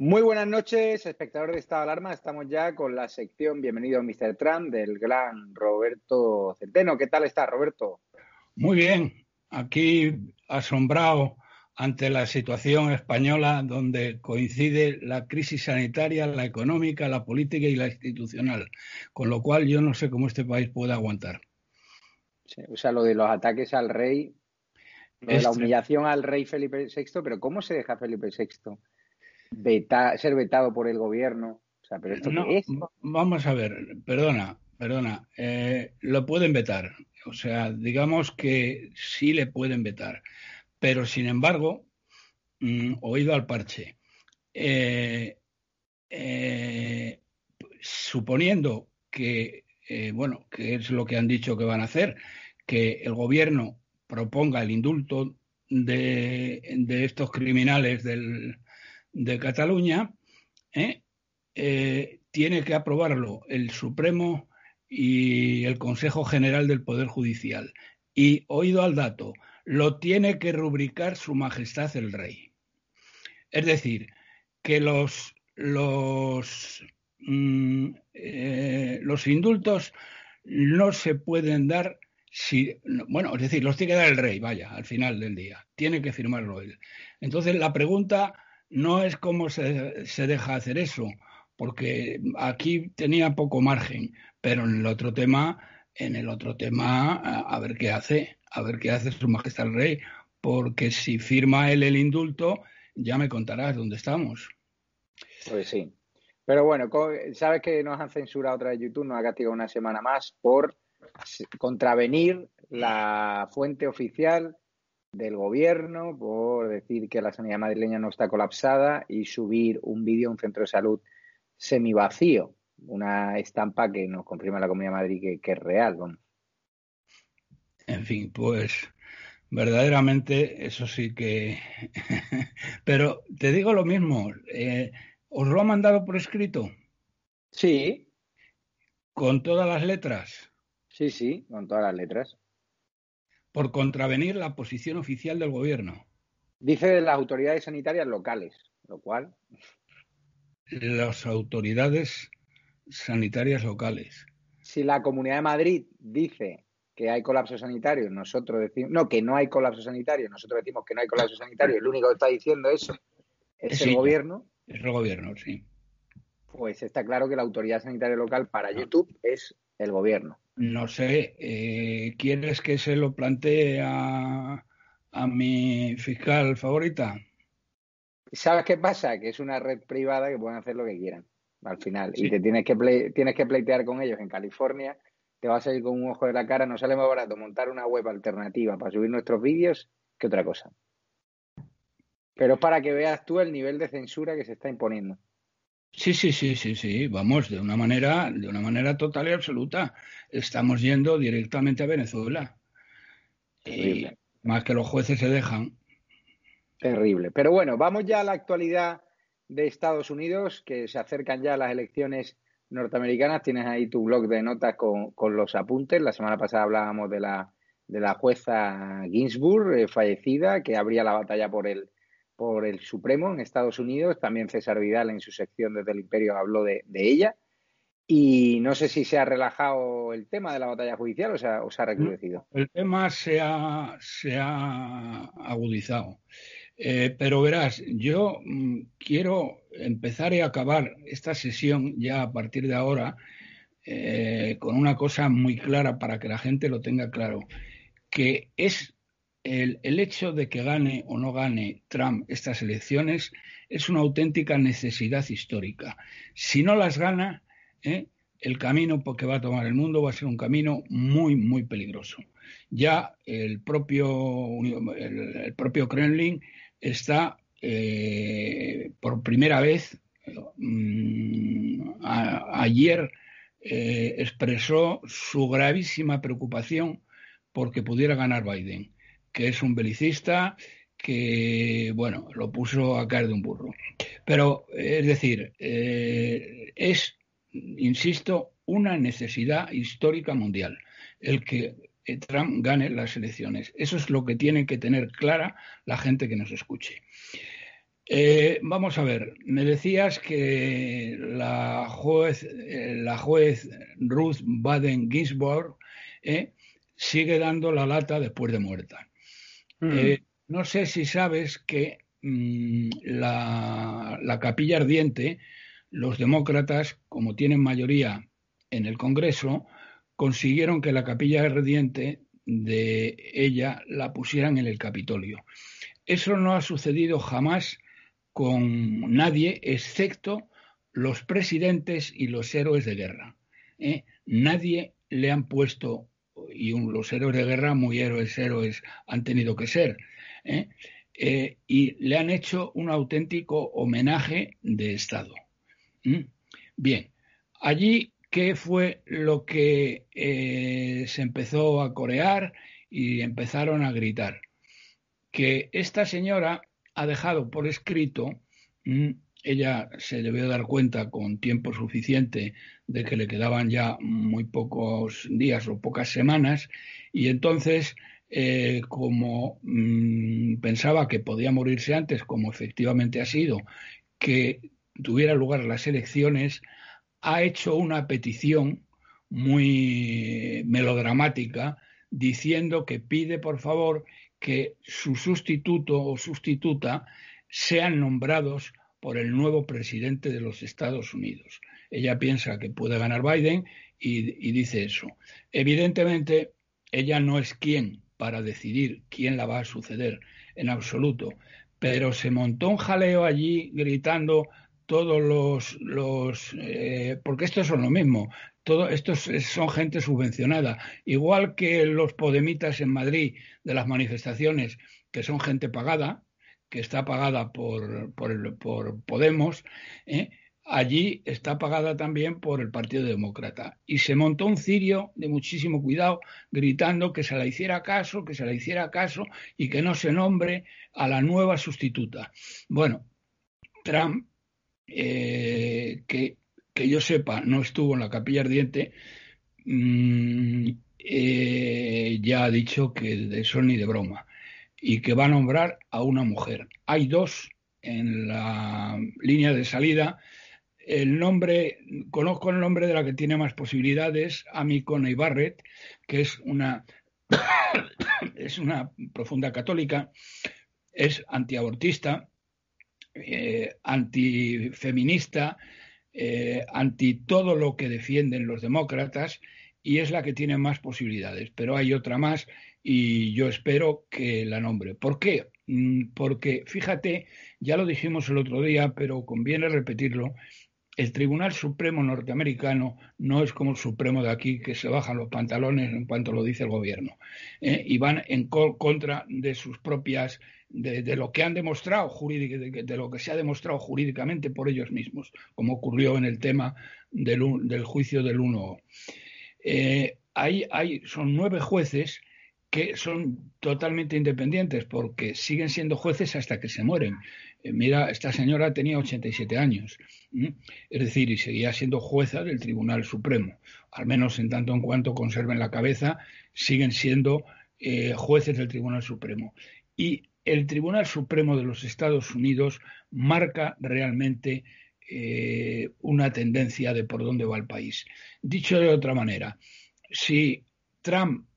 Muy buenas noches, espectador de Estado de Alarma. Estamos ya con la sección Bienvenido Mr. Trump del gran Roberto Centeno. ¿Qué tal está, Roberto? Muy bien, aquí asombrado ante la situación española donde coincide la crisis sanitaria, la económica, la política y la institucional, con lo cual yo no sé cómo este país puede aguantar. Sí, o sea, lo de los ataques al rey, lo de la humillación al rey Felipe VI, pero ¿cómo se deja Felipe VI? Veta, ser vetado por el gobierno. O sea, pero esto no, qué es? Vamos a ver, perdona, perdona. Eh, lo pueden vetar. O sea, digamos que sí le pueden vetar. Pero sin embargo, mm, oído al parche. Eh, eh, suponiendo que, bueno, que es lo que han dicho que van a hacer, que el gobierno proponga el indulto de, de estos criminales del, de Cataluña, ¿eh? Eh, tiene que aprobarlo el Supremo y el Consejo General del Poder Judicial. Y, oído al dato, lo tiene que rubricar Su Majestad el Rey. Es decir, que los, los, mm, eh, los indultos no se pueden dar si, bueno, es decir, los tiene que dar el rey, vaya, al final del día. Tiene que firmarlo él. Entonces, la pregunta no es cómo se, se, deja hacer eso, porque aquí tenía poco margen, pero en el otro tema, en el otro tema, a, a ver qué hace, a ver qué hace su majestad el rey, porque si firma él el indulto, ya me contarás dónde estamos. Pues sí. Pero bueno, sabes que nos han censurado otra vez YouTube, nos ha castigado una semana más por contravenir la fuente oficial del gobierno por decir que la sanidad madrileña no está colapsada y subir un vídeo a un centro de salud semivacío, una estampa que nos confirma la Comunidad de Madrid que, que es real. Bueno. En fin, pues verdaderamente eso sí que... Pero te digo lo mismo, eh, ¿os lo ha mandado por escrito? Sí. ¿Con todas las letras? Sí, sí, con todas las letras por contravenir la posición oficial del gobierno. Dice de las autoridades sanitarias locales, lo cual. Las autoridades sanitarias locales. Si la Comunidad de Madrid dice que hay colapso sanitario, nosotros decimos, no, que no hay colapso sanitario, nosotros decimos que no hay colapso sanitario, el único que está diciendo eso es Sí, el gobierno, Es el gobierno, sí. pues está claro que la autoridad sanitaria local para YouTube es el gobierno. No sé, eh, ¿quieres que se lo plantee a, a mi fiscal favorita? ¿Sabes qué pasa? Que es una red privada que pueden hacer lo que quieran al final. Y te tienes que, tienes que pleitear con ellos en California. Te va a salir con un ojo de la cara. No sale más barato montar una web alternativa para subir nuestros vídeos que otra cosa. Pero es para que veas tú el nivel de censura que se está imponiendo. Sí, sí, sí, sí, sí. Vamos, de una manera, de una manera total y absoluta. Estamos yendo directamente a Venezuela. Y más que los jueces se dejan. Terrible. Pero bueno, vamos ya a la actualidad de Estados Unidos, que se acercan ya las elecciones norteamericanas. Tienes ahí tu blog de notas con, los apuntes. La semana pasada hablábamos de la, de la jueza Ginsburg, eh, fallecida, que abría la batalla por el, por el Supremo en Estados Unidos. También César Vidal en su sección desde el Imperio habló de, ella. Y no sé si se ha relajado el tema de la batalla judicial o se ha, o se ha recrudecido. El tema se ha, se ha agudizado. Eh, pero verás, yo mm, quiero empezar y acabar esta sesión ya a partir de ahora eh, con una cosa muy clara para que la gente lo tenga claro, que es el, hecho de que gane o no gane Trump estas elecciones es una auténtica necesidad histórica. Si no las gana, eh, el camino que va a tomar el mundo va a ser un camino muy, muy peligroso. Ya el propio, el propio Kremlin está eh, por primera vez mm, ayer eh, expresó su gravísima preocupación porque pudiera ganar Biden, que es un belicista que, bueno, lo puso a caer de un burro. Pero, es decir, eh, es, insisto, una necesidad histórica mundial el que Trump gane las elecciones. Eso es lo que tiene que tener clara la gente que nos escuche. Eh, vamos a ver, me decías que la juez, eh, la juez Ruth Baden Ginsburg sigue dando la lata después de muerta. Mm. no sé si sabes que mm, la, la capilla ardiente, los demócratas, como tienen mayoría en el Congreso, consiguieron que la capilla ardiente de ella la pusieran en el Capitolio. Eso no ha sucedido jamás con nadie excepto los presidentes y los héroes de guerra. ¿eh? Nadie le han puesto, y los héroes de guerra, muy héroes, héroes han tenido que ser, ¿eh? Eh, y le han hecho un auténtico homenaje de Estado. Bien, allí qué fue lo que eh, se empezó a corear y empezaron a gritar. Que esta señora ha dejado por escrito, ella se debió dar cuenta con tiempo suficiente de que le quedaban ya muy pocos días o pocas semanas, y entonces, eh, como mm, pensaba que podía morirse antes, como efectivamente ha sido, que tuviera lugar las elecciones, ha hecho una petición muy melodramática diciendo que pide por favor que su sustituto o sustituta sean nombrados por el nuevo presidente de los Estados Unidos. Ella piensa que puede ganar Biden y, y dice eso. Evidentemente, ella no es quien para decidir quién la va a suceder en absoluto, pero se montó un jaleo allí gritando todos los, los eh, porque estos son lo mismo, todo, estos son gente subvencionada, igual que los podemitas en Madrid de las manifestaciones, que son gente pagada, que está pagada por, por, por Podemos, ¿eh? allí está pagada también por el Partido Demócrata. Y se montó un cirio de muchísimo cuidado, gritando que se la hiciera caso, que se la hiciera caso y que no se nombre a la nueva sustituta. Bueno, Trump eh, que, que, yo sepa no estuvo en la capilla ardiente, mm, eh, ya ha dicho que de eso ni de broma y que va a nombrar a una mujer. Hay dos en la línea de salida. El nombre, conozco el nombre de la que tiene más posibilidades, Amy Coney Barrett, que es una, es una profunda católica, es antiabortista, eh, antifeminista, eh, anti todo lo que defienden los demócratas y es la que tiene más posibilidades. Pero hay otra más y yo espero que la nombre. ¿Por qué? mm, porque fíjate, ya lo dijimos el otro día, pero conviene repetirlo, el Tribunal Supremo norteamericano no es como el Supremo de aquí, que se bajan los pantalones en cuanto lo dice el gobierno ¿eh? y van en contra de sus propias, de, lo que han demostrado de, de, lo que se ha demostrado jurídicamente por ellos mismos, como ocurrió en el tema del, juicio del 1. Eh, hay, hay, son nueve jueces que son totalmente independientes porque siguen siendo jueces hasta que se mueren. Eh, mira, esta señora tenía 87 años, es decir, y seguía siendo jueza del Tribunal Supremo. Al menos en tanto en cuanto conserven la cabeza, siguen siendo eh, jueces del Tribunal Supremo. Y el Tribunal Supremo de los Estados Unidos marca realmente eh, una tendencia de por dónde va el país. Dicho de otra manera, si Trump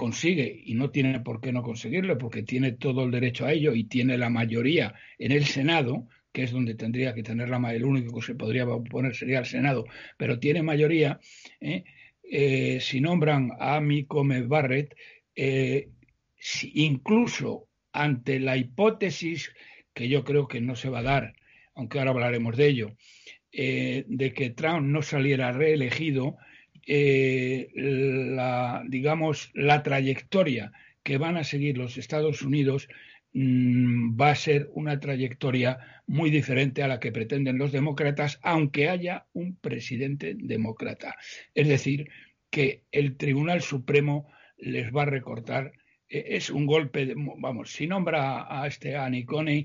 consigue, y no tiene por qué no conseguirlo, porque tiene todo el derecho a ello y tiene la mayoría en el Senado, que es donde tendría que tener la mayoría, el único que se podría oponer sería el Senado, pero tiene mayoría, ¿eh? Eh, si nombran a Amy Come Barrett, eh, incluso ante la hipótesis, que yo creo que no se va a dar, aunque ahora hablaremos de ello, de que Trump no saliera reelegido, eh, la, digamos, la trayectoria que van a seguir los Estados Unidos mm, va a ser una trayectoria muy diferente a la que pretenden los demócratas, aunque haya un presidente demócrata. Es decir, que el Tribunal Supremo les va a recortar. Eh, es un golpe, de, vamos, si nombra a este Annie Coney,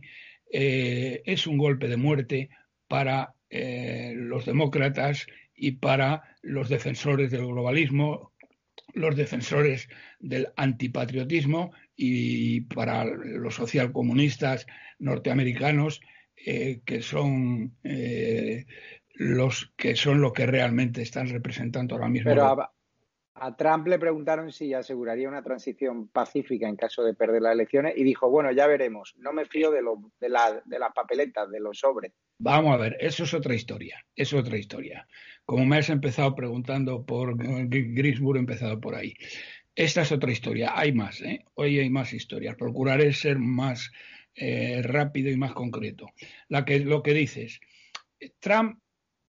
eh, es un golpe de muerte para los demócratas y para los defensores del globalismo, los defensores del antipatriotismo y para los socialcomunistas norteamericanos eh, que son eh, los que son lo que realmente están representando ahora mismo. Pero a, Trump le preguntaron si aseguraría una transición pacífica en caso de perder las elecciones y dijo, bueno, ya veremos, no me fío de, lo, de, de las papeletas, de los sobres. Vamos a ver, eso es otra historia, es otra historia. Como me has empezado preguntando por Grisburg, he empezado por ahí. Esta es otra historia, hay más, ¿eh? hoy hay más historias. Procuraré ser más eh, rápido y más concreto. La que, lo que dices, Trump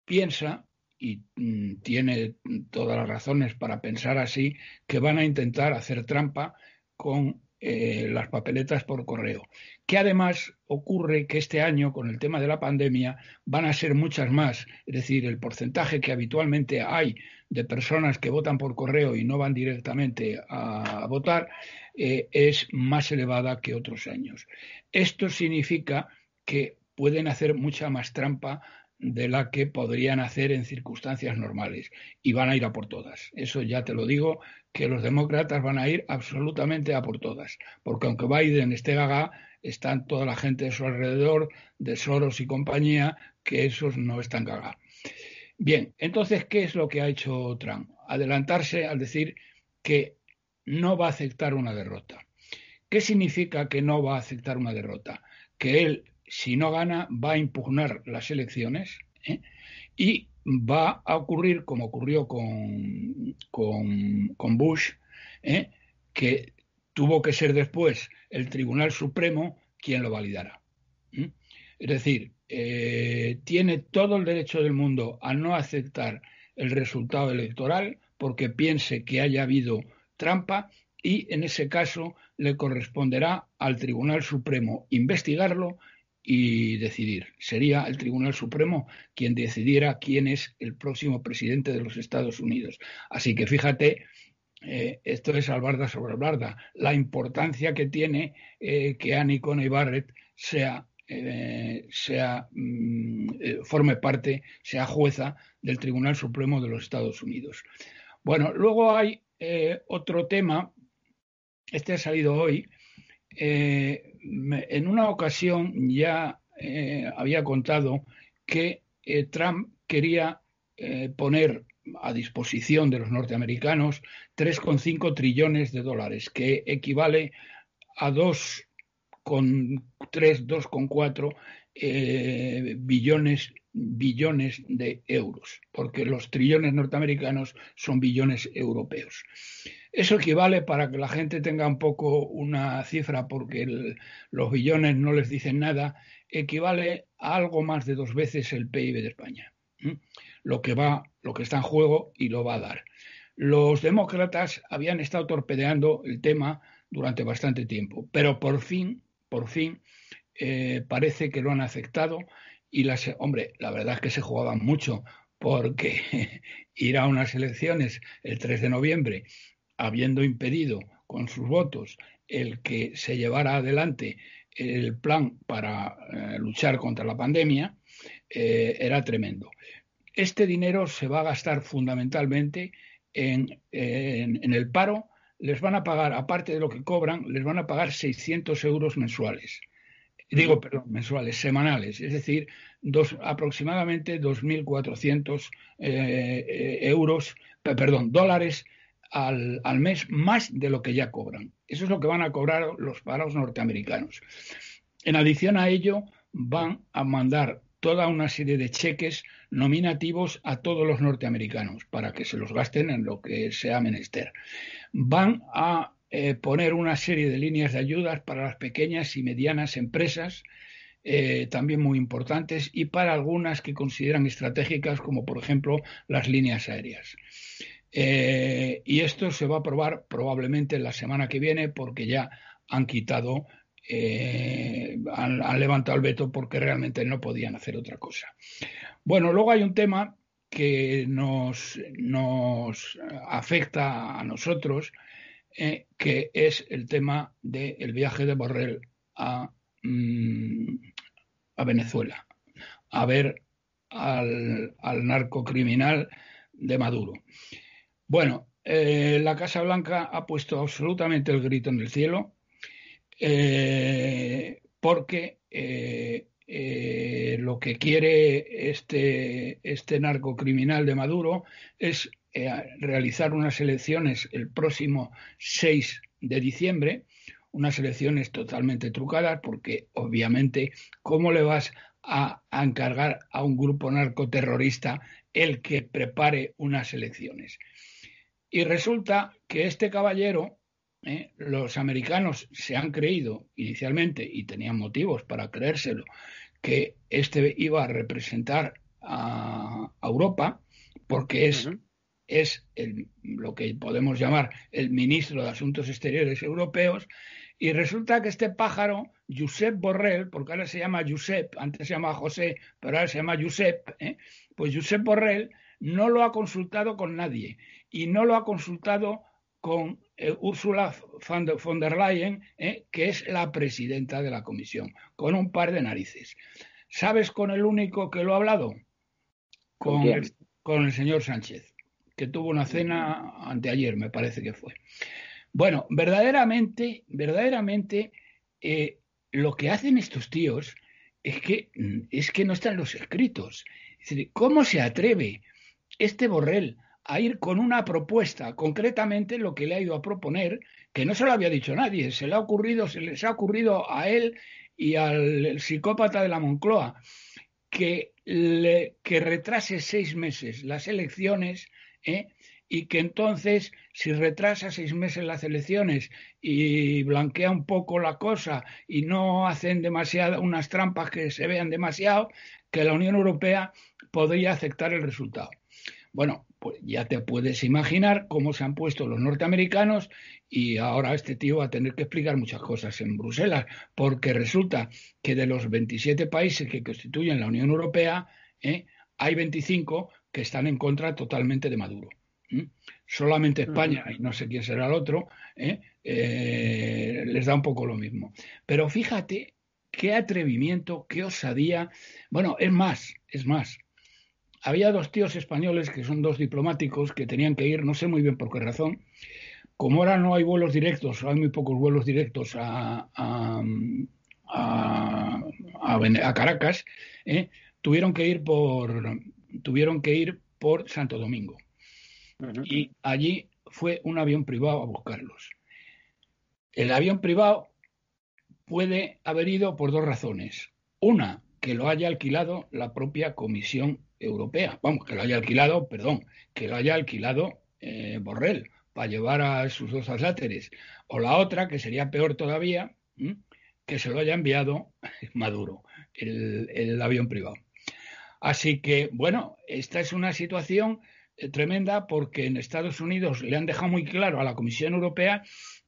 piensa, y mm, tiene todas las razones para pensar así, que van a intentar hacer trampa con eh, las papeletas por correo. Que además ocurre que este año, con el tema de la pandemia, van a ser muchas más. Es decir, el porcentaje que habitualmente hay de personas que votan por correo y no van directamente a, votar eh, es más elevada que otros años. Esto significa que pueden hacer mucha más trampa de la que podrían hacer en circunstancias normales y van a ir a por todas. Eso ya te lo digo, que los demócratas van a ir absolutamente a por todas, porque aunque Biden esté gaga, están toda la gente de su alrededor, de Soros y compañía, que esos no están gaga. Bien, entonces, ¿qué es lo que ha hecho Trump? Adelantarse al decir que no va a aceptar una derrota. ¿Qué significa que no va a aceptar una derrota? Que él si no gana, va a impugnar las elecciones ¿eh? y va a ocurrir como ocurrió con, con, Bush, ¿eh? que tuvo que ser después el Tribunal Supremo quien lo validara. ¿eh? Es decir, tiene todo el derecho del mundo a no aceptar el resultado electoral porque piense que haya habido trampa y en ese caso le corresponderá al Tribunal Supremo investigarlo y decidir. Sería el Tribunal Supremo quien decidiera quién es el próximo presidente de los Estados Unidos. Así que fíjate, eh, esto es albarda sobre albarda, la importancia que tiene eh, que Annie Coney Barrett sea, eh, sea mm, forme parte, sea jueza del Tribunal Supremo de los Estados Unidos. Bueno, luego hay otro tema, este ha salido hoy, en una ocasión ya eh, había contado que eh, Trump quería eh, poner a disposición de los norteamericanos 3,5 trillones de dólares, que equivale a 2,3, 2,4 eh, billones, billones de euros, porque los trillones norteamericanos son billones europeos. Eso equivale, para que la gente tenga un poco una cifra, porque los billones no les dicen nada, equivale a algo más de dos veces el PIB de España. Lo que va, lo que está en juego y lo va a dar. Los demócratas habían estado torpedeando el tema durante bastante tiempo, pero por fin, por fin, eh, parece que lo han aceptado y las, hombre, la verdad es que se jugaban mucho porque ir a unas elecciones el 3 de noviembre, habiendo impedido con sus votos el que se llevara adelante el plan para eh, luchar contra la pandemia, eh, era tremendo. Este dinero se va a gastar fundamentalmente en, el paro. Les van a pagar, aparte de lo que cobran, les van a pagar 600 euros mensuales. Digo, perdón, mensuales, semanales, es decir, dos, aproximadamente 2.400 eh, euros, perdón, dólares al, al, mes más de lo que ya cobran. Eso es lo que van a cobrar los parados norteamericanos. En adición a ello, van a mandar toda una serie de cheques nominativos a todos los norteamericanos para que se los gasten en lo que sea menester. Van a eh, poner una serie de líneas de ayudas para las pequeñas y medianas empresas, eh, también muy importantes, y para algunas que consideran estratégicas, como por ejemplo las líneas aéreas. Eh, y esto se va a aprobar probablemente la semana que viene porque ya han quitado eh, han, levantado el veto porque realmente no podían hacer otra cosa. Bueno, luego hay un tema que nos, nos afecta a nosotros, eh, que es el tema del viaje de Borrell a, mm, a Venezuela, a ver al, al narcocriminal de Maduro. Bueno, eh, la Casa Blanca ha puesto absolutamente el grito en el cielo eh, porque eh, lo que quiere este, este narcocriminal de Maduro es realizar unas elecciones el próximo 6 de diciembre, unas elecciones totalmente trucadas, porque obviamente, ¿cómo le vas a, a encargar a un grupo narcoterrorista el que prepare unas elecciones? Y resulta que este caballero ¿eh? los americanos se han creído inicialmente, y tenían motivos para creérselo, que este iba a representar a, Europa, porque es, es lo que podemos llamar el ministro de Asuntos Exteriores Europeos, y resulta que este pájaro, Josep Borrell, porque ahora se llama Josep, antes se llamaba José, pero ahora se llama Josep, ¿eh? pues Josep Borrell no lo ha consultado con nadie y no lo ha consultado con eh, Ursula von der Leyen, eh, que es la presidenta de la comisión, con un par de narices. ¿Sabes con el único que lo ha hablado? Con, el, señor Sánchez, que tuvo una cena anteayer, me parece que fue. Bueno, verdaderamente, verdaderamente, eh, lo que hacen estos tíos es que, es que no están los escritos. ¿Cómo se atreve este Borrell a ir con una propuesta, concretamente lo que le ha ido a proponer, que no se lo había dicho nadie, se le ha ocurrido, se les ha ocurrido a él y al psicópata de la Moncloa, que, le, que retrase seis meses las elecciones ¿eh? y que entonces, si retrasa seis meses las elecciones y blanquea un poco la cosa y no hacen demasiado, unas trampas que se vean demasiado, que la Unión Europea podría aceptar el resultado. Bueno, pues ya te puedes imaginar cómo se han puesto los norteamericanos y ahora este tío va a tener que explicar muchas cosas en Bruselas, porque resulta que de los 27 países que constituyen la Unión Europea, ¿eh? hay 25 que están en contra totalmente de Maduro. Solamente España, y no sé quién será el otro, ¿eh? Eh, les da un poco lo mismo. Pero fíjate qué atrevimiento, qué osadía. Bueno, es más, es más había dos tíos españoles que son dos diplomáticos que tenían que ir, no sé muy bien por qué razón. Como ahora no hay vuelos directos, hay muy pocos vuelos directos a, a, Caracas, ¿eh? tuvieron que ir por tuvieron que ir por Santo Domingo. Y allí fue un avión privado a buscarlos. El avión privado puede haber ido por dos razones. Una, que lo haya alquilado la propia Comisión Europea. Vamos, que lo haya alquilado, perdón, que lo haya alquilado eh, Borrell para llevar a sus dos asáteres. O la otra, que sería peor todavía, que se lo haya enviado Maduro, el, avión privado. Así que, bueno, esta es una situación eh, tremenda porque en Estados Unidos le han dejado muy claro a la Comisión Europea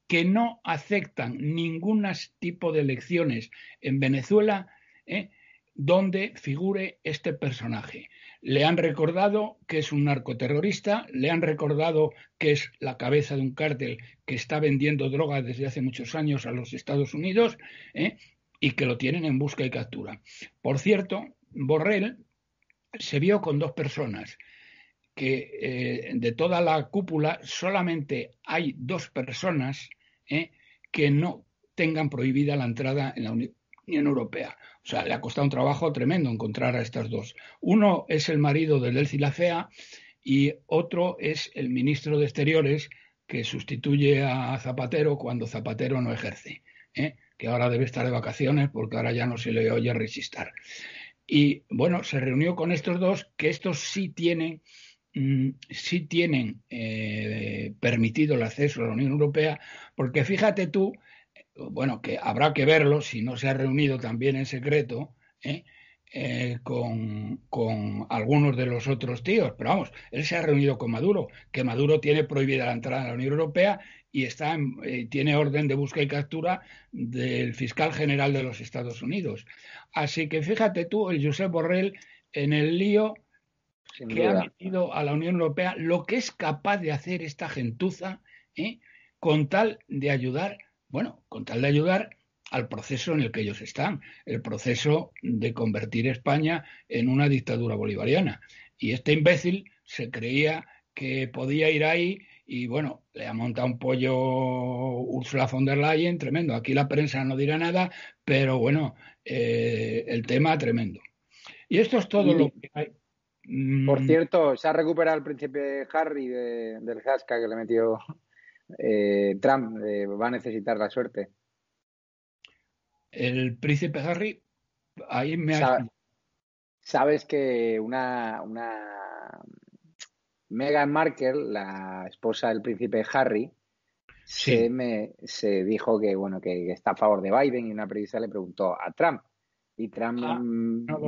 que no aceptan ningún tipo de elecciones en Venezuela ¿eh? donde figure este personaje. Le han recordado que es un narcoterrorista, le han recordado que es la cabeza de un cártel que está vendiendo drogas desde hace muchos años a los Estados Unidos ¿eh? y que lo tienen en busca y captura. Por cierto, Borrell se vio con dos personas que eh, de toda la cúpula solamente hay dos personas ¿eh? que no tengan prohibida la entrada en la Unión Europea. O sea, le ha costado un trabajo tremendo encontrar a estas dos. Uno es el marido de Delcy Lafea y otro es el ministro de Exteriores que sustituye a Zapatero cuando Zapatero no ejerce, ¿eh? que ahora debe estar de vacaciones porque ahora ya no se le oye resistir. Y bueno, se reunió con estos dos, que estos sí tienen, mm, sí tienen eh, permitido el acceso a la Unión Europea, porque fíjate tú bueno, que habrá que verlo si no se ha reunido también en secreto ¿eh? Eh, con, algunos de los otros tíos. Pero vamos, él se ha reunido con Maduro, que Maduro tiene prohibida la entrada a la Unión Europea y está eh, tiene orden de búsqueda y captura del fiscal general de los Estados Unidos. Así que fíjate tú, el Josep Borrell, en el lío que ha metido a la Unión Europea, lo que es capaz de hacer esta gentuza con tal de ayudar bueno, con tal de ayudar al proceso en el que ellos están, el proceso de convertir España en una dictadura bolivariana. Y este imbécil se creía que podía ir ahí y bueno, le ha montado un pollo Ursula von der Leyen tremendo. Aquí la prensa no dirá nada, pero bueno, eh, el tema tremendo. Y esto es todo lo que hay. Por mm. cierto, se ha recuperado el príncipe Harry del Hasca que le metió eh, Trump eh, va a necesitar la suerte. El príncipe Harry, ahí me ha... Sabes que una, una Meghan Markle, la esposa del príncipe Harry, se, me, se dijo que bueno que, está a favor de Biden y una periodista le preguntó a Trump y Trump ah,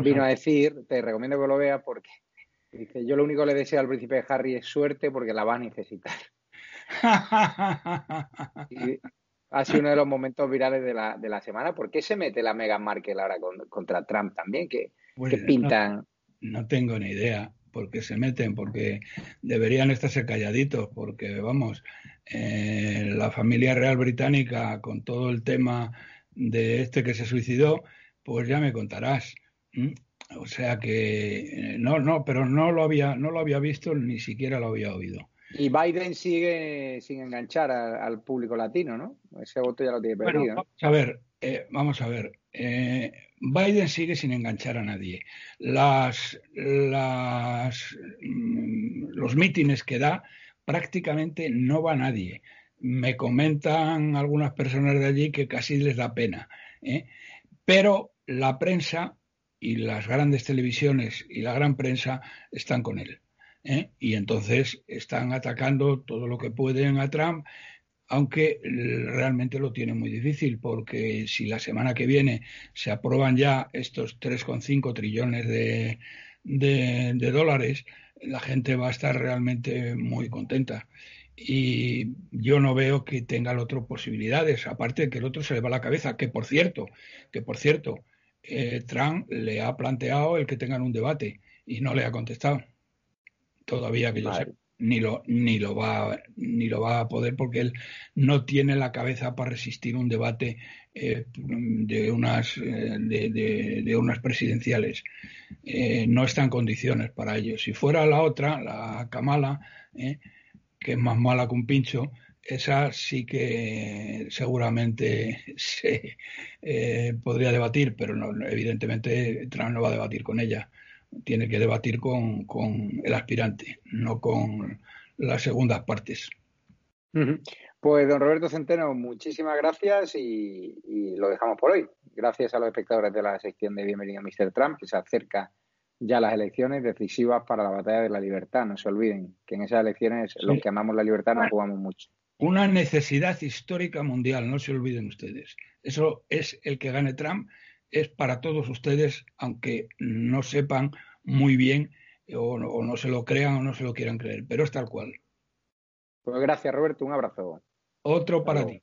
vino a decir te recomiendo que lo veas porque dice yo lo único que le deseo al príncipe Harry es suerte porque la va a necesitar ha sido uno de los momentos virales de la, de la semana. ¿Por qué se mete la Meghan Markle ahora contra Trump también? ¿Qué, pintan? No, tengo ni idea por qué se meten, porque deberían estarse calladitos, porque vamos, eh, la familia real británica con todo el tema de este que se suicidó, pues ya me contarás. O sea que eh, no, no, pero no lo había, no lo había visto, ni siquiera lo había oído. Y Biden sigue sin enganchar al público latino, ¿no? Ese voto ya lo tiene perdido. vamos a ver, eh, vamos a ver. Eh, Biden sigue sin enganchar a nadie. Las, las, mm, los mítines que da prácticamente no va nadie. Me comentan algunas personas de allí que casi les da pena. ¿eh? Pero la prensa y las grandes televisiones y la gran prensa están con él. ¿eh? y entonces están atacando todo lo que pueden a Trump, aunque realmente lo tiene muy difícil, porque si la semana que viene se aprueban ya estos 3,5 trillones de, de, dólares, la gente va a estar realmente muy contenta. Y yo no veo que tenga el otro posibilidades, aparte de que el otro se le va la cabeza, que por cierto, que por cierto, eh, Trump le ha planteado el que tengan un debate y no le ha contestado. Todavía que yo sé, ni lo, ni lo va ni lo va a poder porque él no tiene la cabeza para resistir un debate eh, de unas eh, de, unas presidenciales. Eh, no está en condiciones para ello. Si fuera la otra la Kamala que es más mala que un pincho esa sí que seguramente se podría debatir pero no, evidentemente Trump no va a debatir con ella tiene que debatir con, con el aspirante, no con las segundas partes. Pues don Roberto Centeno, muchísimas gracias y, lo dejamos por hoy. Gracias a los espectadores de la sección de Bienvenido a Mr. Trump, que se acerca ya las elecciones decisivas para la batalla de la libertad. No se olviden que en esas elecciones los que amamos la libertad nos jugamos mucho. Una necesidad histórica mundial, no se olviden ustedes. Eso es el que gane Trump, es para todos ustedes, aunque no sepan muy bien o no, se lo crean o no se lo quieran creer, pero es tal cual. Pues gracias, Roberto. Un abrazo. Otro para ti.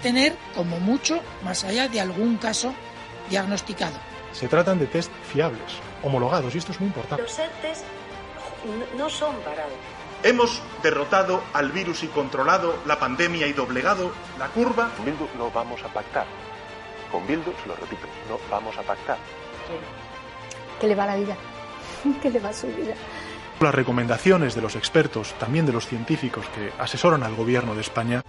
Tener, como mucho, más allá de algún caso diagnosticado. Se tratan de test fiables, homologados, y esto es muy importante. Los test no son parados. Hemos derrotado al virus y controlado la pandemia y doblegado la curva. Con Bildu no vamos a pactar. Con Bildu, se lo repito, no vamos a pactar. ¿Qué le va la vida? ¿Qué le va su vida? Las recomendaciones de los expertos, también de los científicos que asesoran al gobierno de España.